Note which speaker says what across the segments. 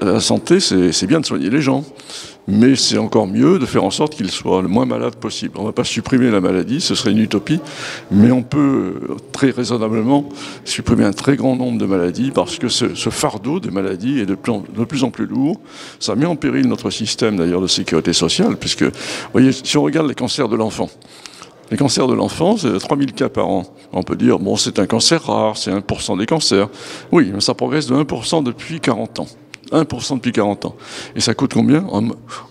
Speaker 1: la santé, c'est bien de soigner les gens, mais c'est encore mieux de faire en sorte qu'ils soient le moins malades possible. On ne va pas supprimer la maladie, ce serait une utopie, mais on peut très raisonnablement supprimer un très grand nombre de maladies parce que ce, fardeau des maladies est de plus, en, plus, lourd. Ça met en péril notre système d'ailleurs de sécurité sociale, puisque, vous voyez, si on regarde les cancers de l'enfant, les cancers de l'enfance, 3000 cas par an. On peut dire, bon, c'est un cancer rare, c'est 1% des cancers. Oui, mais ça progresse de 1% depuis 40 ans. 1% depuis 40 ans. Et ça coûte combien?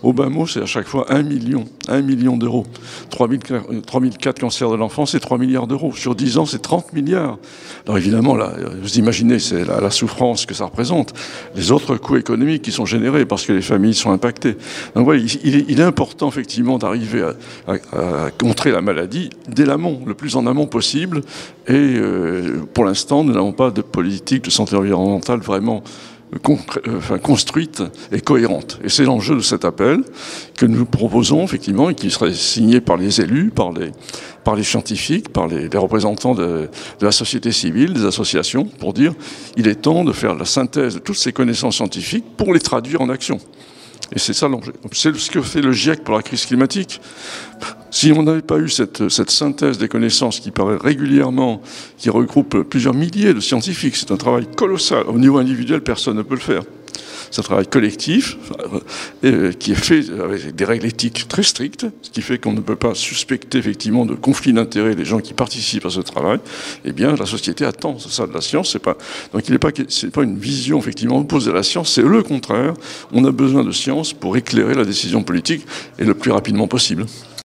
Speaker 1: Au bas mot, c'est à chaque fois 1 million, 1 million d'euros. 3004 cancers de l'enfance, c'est 3 milliards d'euros. Sur 10 ans, c'est 30 milliards. Alors évidemment, là, vous imaginez, c'est la, souffrance que ça représente. Les autres coûts économiques qui sont générés parce que les familles sont impactées. Donc voilà, il, est, important effectivement d'arriver à, contrer la maladie dès l'amont, le plus en amont possible. Et euh, pour l'instant, nous n'avons pas de politique de santé environnementale vraiment construite et cohérente. Et c'est l'enjeu de cet appel que nous proposons effectivement et qui serait signé par les élus, par les, par les scientifiques, par les, représentants de, de, la société civile, des associations, pour dire il est temps de faire la synthèse de toutes ces connaissances scientifiques pour les traduire en action. Et c'est ça l'enjeu. C'est ce que fait le GIEC pour la crise climatique. Si on n'avait pas eu cette, cette, synthèse des connaissances qui paraît régulièrement, qui regroupe plusieurs milliers de scientifiques, c'est un travail colossal. Au niveau individuel, personne ne peut le faire. C'est un travail collectif euh, qui est fait avec des règles éthiques très strictes, ce qui fait qu'on ne peut pas suspecter effectivement de conflit d'intérêts des gens qui participent à ce travail. Eh bien, la société attend ça de la science. C'est pas donc il n'est pas pas une vision effectivement opposée à la science, c'est le contraire. On a besoin de science pour éclairer la décision politique et le plus rapidement possible.